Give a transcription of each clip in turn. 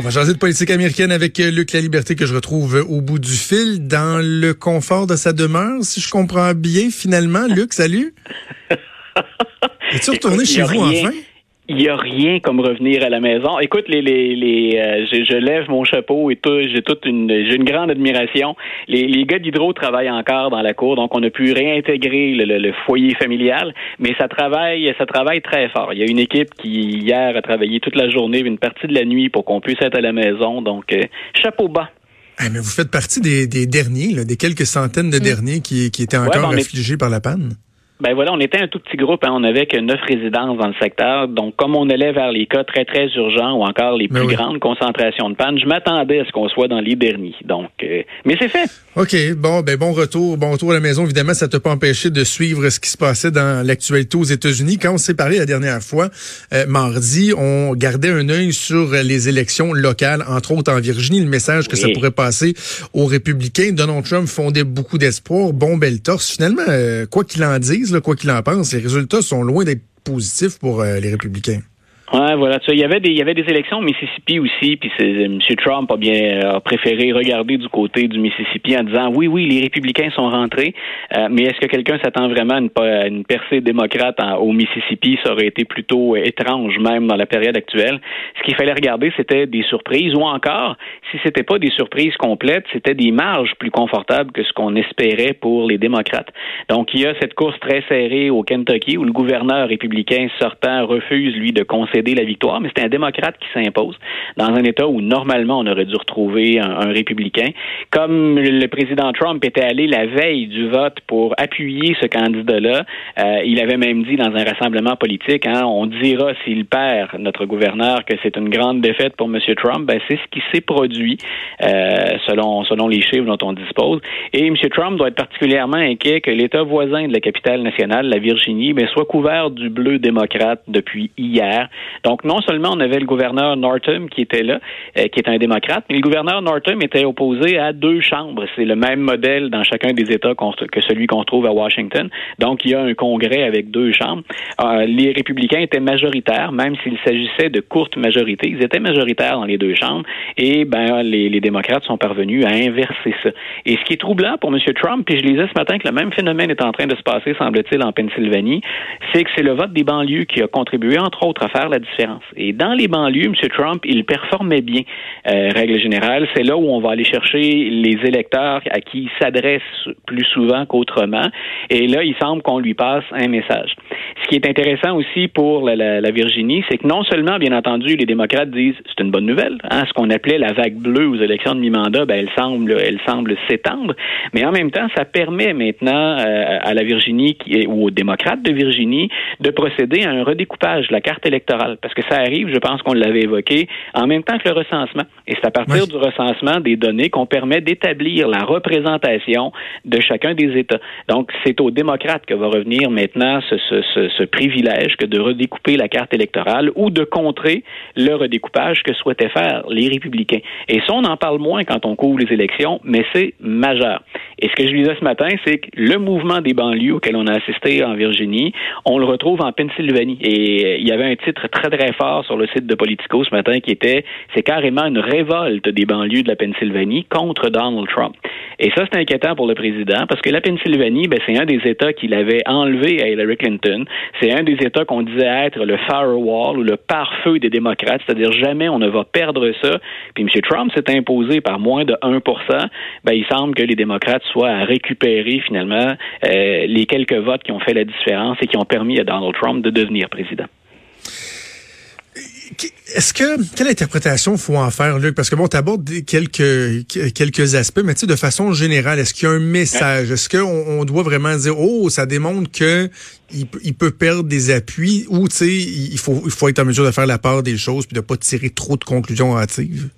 On va changer de politique américaine avec Luc La Liberté que je retrouve au bout du fil dans le confort de sa demeure, si je comprends bien finalement. Luc, salut. Es-tu retourné chez vous enfin? Il n'y a rien comme revenir à la maison. Écoute, les, les, les euh, je, lève mon chapeau et tout, j'ai toute une, j'ai une grande admiration. Les, les gars d'Hydro travaillent encore dans la cour, donc on a pu réintégrer le, foyer familial, mais ça travaille, ça travaille très fort. Il y a une équipe qui hier a travaillé toute la journée, une partie de la nuit pour qu'on puisse être à la maison. Donc, euh, chapeau bas. mais vous faites partie des, des derniers, des quelques centaines de mm. derniers qui, qui étaient encore ben, affligés par la panne. Ben voilà, on était un tout petit groupe, hein. on n'avait que neuf résidences dans le secteur. Donc, comme on allait vers les cas très, très urgents ou encore les ben plus grandes concentrations de panne, je m'attendais à ce qu'on soit dans les derniers. Donc, euh, mais c'est fait. OK, bon, ben bon retour, bon retour à la maison. Évidemment, ça t'a pas empêché de suivre ce qui se passait dans l'actualité aux États-Unis. Quand on s'est parlé la dernière fois, euh, mardi, on gardait un œil sur les élections locales, entre autres en Virginie, le message que ça pourrait passer aux républicains. Donald Trump fondait beaucoup d'espoir, bon bel torse. Finalement, euh, quoi qu'il en dise, quoi qu'il en pense, les résultats sont loin d'être positifs pour euh, les républicains. Ouais, voilà. Il y avait des, il y avait des élections au Mississippi aussi, puis M. Trump a bien euh, préféré regarder du côté du Mississippi en disant oui, oui, les républicains sont rentrés, euh, mais est-ce que quelqu'un s'attend vraiment à une, une percée démocrate au Mississippi? Ça aurait été plutôt euh, étrange même dans la période actuelle. Ce qu'il fallait regarder, c'était des surprises, ou encore, si c'était pas des surprises complètes, c'était des marges plus confortables que ce qu'on espérait pour les démocrates. Donc, il y a cette course très serrée au Kentucky où le gouverneur républicain sortant refuse lui de la victoire, mais c'est un démocrate qui s'impose dans un État où normalement on aurait dû retrouver un, républicain. Comme le président Trump était allé la veille du vote pour appuyer ce candidat-là, euh, il avait même dit dans un rassemblement politique, hein, on dira s'il perd notre gouverneur que c'est une grande défaite pour M. Trump. Ben, c'est ce qui s'est produit euh, selon selon les chiffres dont on dispose. Et M. Trump doit être particulièrement inquiet que l'État voisin de la capitale nationale, la Virginie, ben, soit couvert du bleu démocrate depuis hier. Donc, non seulement on avait le gouverneur Northam qui était là, euh, qui est un démocrate, mais le gouverneur Northam était opposé à deux chambres. C'est le même modèle dans chacun des États que celui qu'on trouve à Washington. Donc, il y a un congrès avec deux chambres. Euh, les républicains étaient majoritaires, même s'il s'agissait de courtes majorités. Ils étaient majoritaires dans les deux chambres. Et ben, les, les démocrates sont parvenus à inverser ça. Et ce qui est troublant pour M. Trump, puis je lisais ce matin que le même phénomène est en train de se passer, semble-t-il, en Pennsylvanie, c'est que c'est le vote des banlieues qui a contribué, entre autres, à faire la Et dans les banlieues, M. Trump, il performait bien, euh, règle générale. C'est là où on va aller chercher les électeurs à qui il s'adresse plus souvent qu'autrement. Et là, il semble qu'on lui passe un message. Ce qui est intéressant aussi pour la, Virginie, c'est que non seulement, bien entendu, les démocrates disent c'est une bonne nouvelle, hein, ce qu'on appelait la vague bleue aux élections de mi-mandat, ben, elle semble, elle semble s'étendre, mais en même temps, ça permet maintenant euh, à la Virginie qui, ou aux démocrates de Virginie de procéder à un redécoupage de la carte électorale parce que ça arrive, je pense qu'on l'avait évoqué, en même temps que le recensement. Et c'est à partir du recensement des données qu'on permet d'établir la représentation de chacun des États. Donc, c'est aux démocrates que va revenir maintenant ce, ce, privilège que de redécouper la carte électorale ou de contrer le redécoupage que souhaitaient faire les républicains. Et ça, on en parle moins quand on couvre les élections, mais c'est majeur. Et ce que je disais ce matin, c'est que le mouvement des banlieues auquel on a assisté en Virginie, on le retrouve en Pennsylvanie. Et euh, il y avait un titre très, très fort sur le site de Politico ce matin qui était c'est carrément une révolte des banlieues de la Pennsylvanie contre Donald Trump. Et ça, c'est inquiétant pour le président parce que la Pennsylvanie, ben, c'est un des États qu'il avait enlevé à Hillary Clinton. C'est un des États qu'on disait être le firewall ou le pare-feu des démocrates, c'est-à-dire jamais on ne va perdre ça. Puis M. Trump s'est imposé par moins de 1% ben, il semble que les démocrates soient à récupérer finalement euh, les quelques votes qui ont fait la différence et qui ont permis à Donald Trump de devenir président. Est-ce que quelle interprétation faut en faire, Luc? Parce que bon, tu abordes quelques quelques aspects, mais tu sais, de façon générale, est-ce qu'il y a un message? Est-ce qu'on on doit vraiment dire oh, ça démontre que il, peut perdre des appuis, ou tu sais, il faut il faut être en mesure de faire la part des choses puis de pas tirer trop de conclusions hâtives?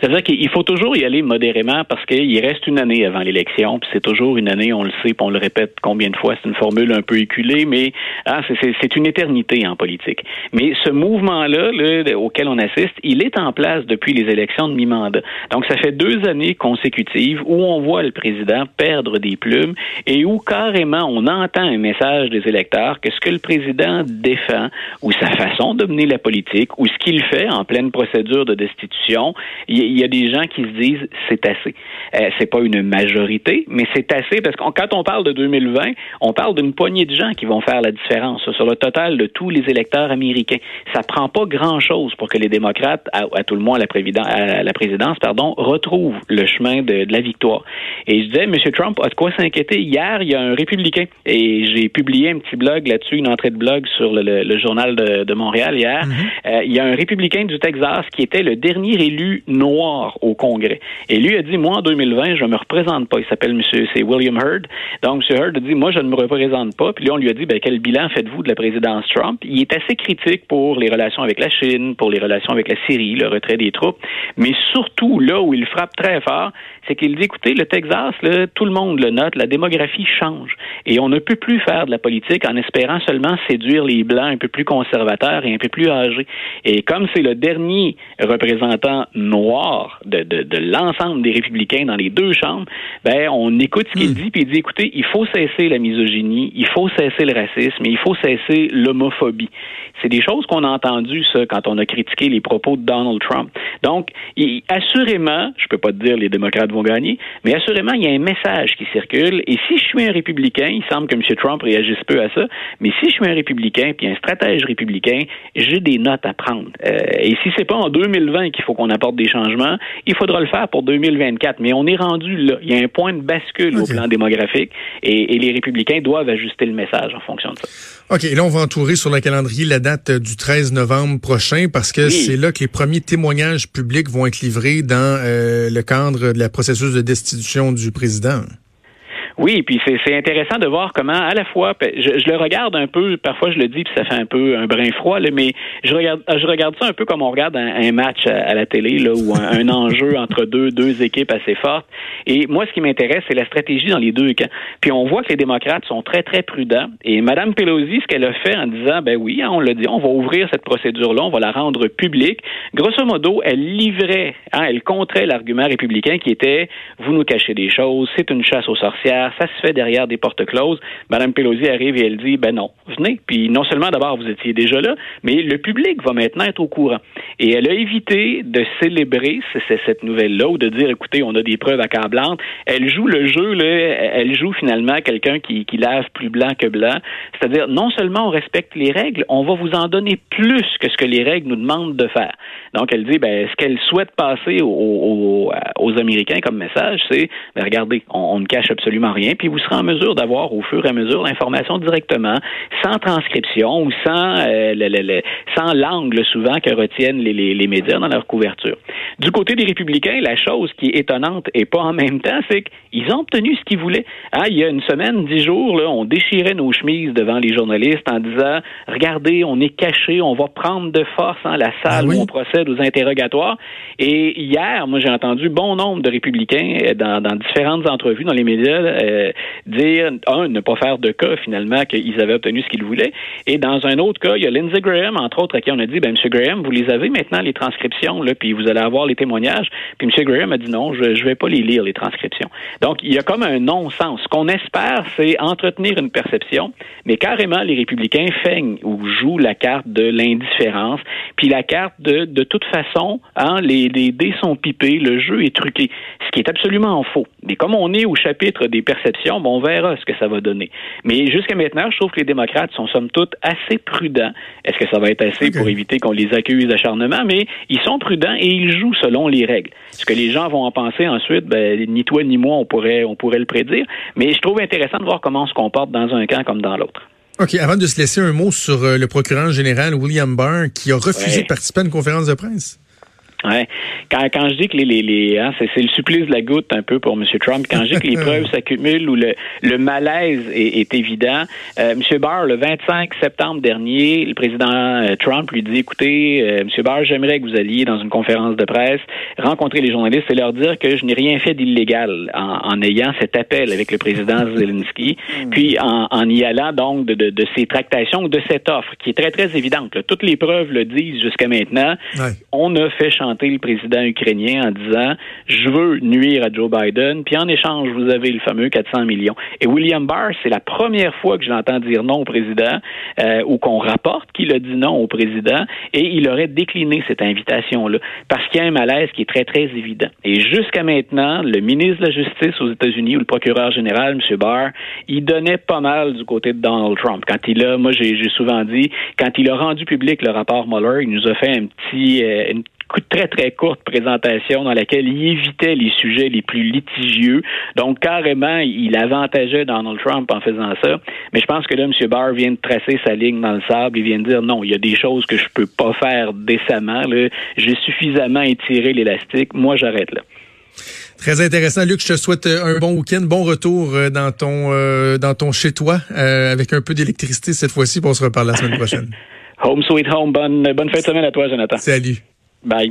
C'est-à-dire qu'il faut toujours y aller modérément parce qu'il reste une année avant l'élection, puis c'est toujours une année, on le sait, puis on le répète combien de fois, c'est une formule un peu éculée, mais ah, c'est une éternité en politique. Mais ce mouvement-là, là, auquel on assiste, il est en place depuis les élections de mi-mandat. Donc, ça fait deux années consécutives où on voit le président perdre des plumes et où carrément on entend un message des électeurs que ce que le président défend ou sa façon de mener la politique ou ce qu'il fait en pleine procédure de destitution, y, a des gens qui se disent c'est assez. Euh, c'est pas une majorité, mais c'est assez parce que quand on parle de 2020, on parle d'une poignée de gens qui vont faire la différence sur le total de tous les électeurs américains. Ça prend pas grand-chose pour que les démocrates, à, tout le moins à la, à la présidence, pardon, retrouvent le chemin de, la victoire. Et je disais, M. Trump a de quoi s'inquiéter. Hier, il y a un républicain et j'ai publié un petit blog là-dessus, une entrée de blog sur le, journal de, Montréal hier. Mhm. Euh, il y a un républicain du Texas qui était le dernier élu noir au Congrès. Et lui a dit, moi, en 2020, je me représente pas. Il s'appelle M. c'est William Hurd. Donc, M. Hurd a dit, moi, je ne me représente pas. Puis là, on lui a dit, ben, quel bilan faites-vous de la présidence Trump? Il est assez critique pour les relations avec la Chine, pour les relations avec la Syrie, le retrait des troupes. Mais surtout, là où il frappe très fort, c'est qu'il dit, écoutez, le Texas, tout le monde le note, la démographie change. Et on ne peut plus faire de la politique en espérant seulement séduire les Blancs un peu plus conservateurs et un peu plus âgés. Et comme c'est le dernier représentant noir de, de, de l'ensemble des républicains dans les deux chambres, ben, on écoute ce qu'il hmm. dit, puis il dit, écoutez, il faut cesser la misogynie, il faut cesser le racisme, il faut cesser l'homophobie. C'est des choses qu'on a entendues, ça, quand on a critiqué les propos de Donald Trump. Donc, il, assurément, je peux pas te dire les démocrates vont gagner, mais assurément, il y a un message qui circule. Et si je suis un républicain, il semble que M. Trump réagisse peu à ça, mais si je suis un républicain puis un stratège républicain, j'ai des notes à prendre. Euh, et si c'est pas en 2020 qu'il faut qu'on apporte des changements, il faudra le faire pour 2024. Mais on est rendu là. Il y a un point de bascule au plan démographique et, et les républicains doivent ajuster le message en fonction de ça. OK, là, on va entourer sur le calendrier la date du 13 novembre prochain parce que c'est là que les premiers témoignages publics vont être livrés dans euh, le cadre de la processus de destitution du président. Oui, puis c'est intéressant de voir comment, à la fois, je, le regarde un peu, parfois je le dis, puis ça fait un peu un brin froid, là, mais je regarde, je regarde ça un peu comme on regarde un, match à, la télé, là, ou un, enjeu entre deux, deux équipes assez fortes. Et moi, ce qui m'intéresse, c'est la stratégie dans les deux camps. Puis on voit que les démocrates sont très, très prudents. Et Mme Pelosi, ce qu'elle a fait en disant, ben oui, hein, on l'a dit, on va ouvrir cette procédure-là, on va la rendre publique. Grosso modo, elle livrait, hein, elle contrait l'argument républicain qui était, vous nous cachez des choses, c'est une chasse aux sorcières ça se fait derrière des portes closes. Madame Pelosi arrive et elle dit, ben non, venez. Puis non seulement d'abord vous étiez déjà là, mais le public va maintenant être au courant. Et elle a évité de célébrer cette nouvelle-là ou de dire, écoutez, on a des preuves accablantes. Elle joue le jeu, là, elle joue finalement quelqu'un qui, lave plus blanc que blanc. C'est-à-dire, non seulement on respecte les règles, on va vous en donner plus que ce que les règles nous demandent de faire. Donc, elle dit, ben, ce qu'elle souhaite passer aux, aux, Américains comme message, c'est, ben, regardez, on, on ne cache absolument rien puis vous serez en mesure d'avoir au fur et à mesure l'information directement, sans transcription ou sans, euh, sans l'angle souvent que retiennent les, les, médias dans leur couverture. Du côté des républicains, la chose qui est étonnante et pas en même temps, c'est qu'ils ont obtenu ce qu'ils voulaient. Ah, il y a une semaine, dix jours, là, on déchirait nos chemises devant les journalistes en disant, regardez, on est caché, on va prendre de force hein, la salle ah où on procède aux interrogatoires. Et hier, moi, j'ai entendu bon nombre de républicains euh, dans, dans différentes entrevues dans les médias euh, dire, un, ne pas faire de cas finalement qu'ils avaient obtenu ce qu'ils voulaient. Et dans un autre cas, il y a Lindsey Graham, entre autres, à qui on a dit, ben, M. Graham, vous les avez maintenant, les transcriptions, là, puis vous allez avoir les témoignages. Puis M. Graham a dit non, je ne vais pas les lire, les transcriptions. Donc, il y a comme un non-sens. Ce qu'on espère, c'est entretenir une perception, mais carrément, les républicains feignent ou jouent la carte de l'indifférence, puis la carte de, de toute façon, hein, les, les dés sont pipés, le jeu est truqué, ce qui est absolument faux. Mais comme on est au chapitre des perceptions, bon, on verra ce que ça va donner. Mais jusqu'à maintenant, je trouve que les démocrates sont somme toute assez prudents. Est-ce que ça va être assez pour éviter qu'on les accuse d'acharnement? Mais ils sont prudents et ils jouent selon les règles. Ce que les gens vont en penser ensuite, ben, ni toi ni moi, on pourrait, on pourrait le prédire. Mais je trouve intéressant de voir comment on se comporte dans un camp comme dans l'autre. OK. Avant de se laisser un mot sur euh, le procureur général William Barr qui a refusé de participer à une conférence de presse. Ouais. Quand, quand je dis que les, les, les hein, c'est, le supplice de la goutte un peu pour M. Trump, quand je dis que les preuves s'accumulent ou le, le malaise est, est évident, euh, M. Barr, le 25 septembre dernier, le président euh, Trump lui dit, écoutez, euh, M. Barr, j'aimerais que vous alliez dans une conférence de presse, rencontrer les journalistes et leur dire que je n'ai rien fait d'illégal en, en ayant cet appel avec le président Zelensky, puis en, en y allant donc de, de, de, ces tractations ou de cette offre qui est très, très évidente. Toutes les preuves le disent jusqu'à maintenant. Ouais. On a fait le président ukrainien en disant je veux nuire à Joe Biden, puis en échange, vous avez le fameux 400 millions. Et William Barr, c'est la première fois que je l'entends dire non au président euh, ou qu'on rapporte qu'il a dit non au président et il aurait décliné cette invitation-là parce qu'il y a un malaise qui est très, très évident. Et jusqu'à maintenant, le ministre de la Justice aux États-Unis ou le procureur général, M. Barr, il donnait pas mal du côté de Donald Trump. Quand il a, moi j'ai souvent dit, quand il a rendu public le rapport Mueller, il nous a fait un petit, euh, très, très courte présentation dans laquelle il évitait les sujets les plus litigieux. Donc, carrément, il avantageait Donald Trump en faisant ça. Mais je pense que là, M. Barr vient de tracer sa ligne dans le sable. Il vient de dire non, il y a des choses que je peux pas faire décemment. J'ai suffisamment étiré l'élastique. Moi, j'arrête là. Très intéressant, Luc. Je te souhaite un bon week-end, bon retour dans ton euh, dans ton chez toi euh, avec un peu d'électricité cette fois-ci. On se reparle la semaine prochaine. home sweet home. Bonne bonne fin de semaine à toi, Jonathan. Salut. Bye.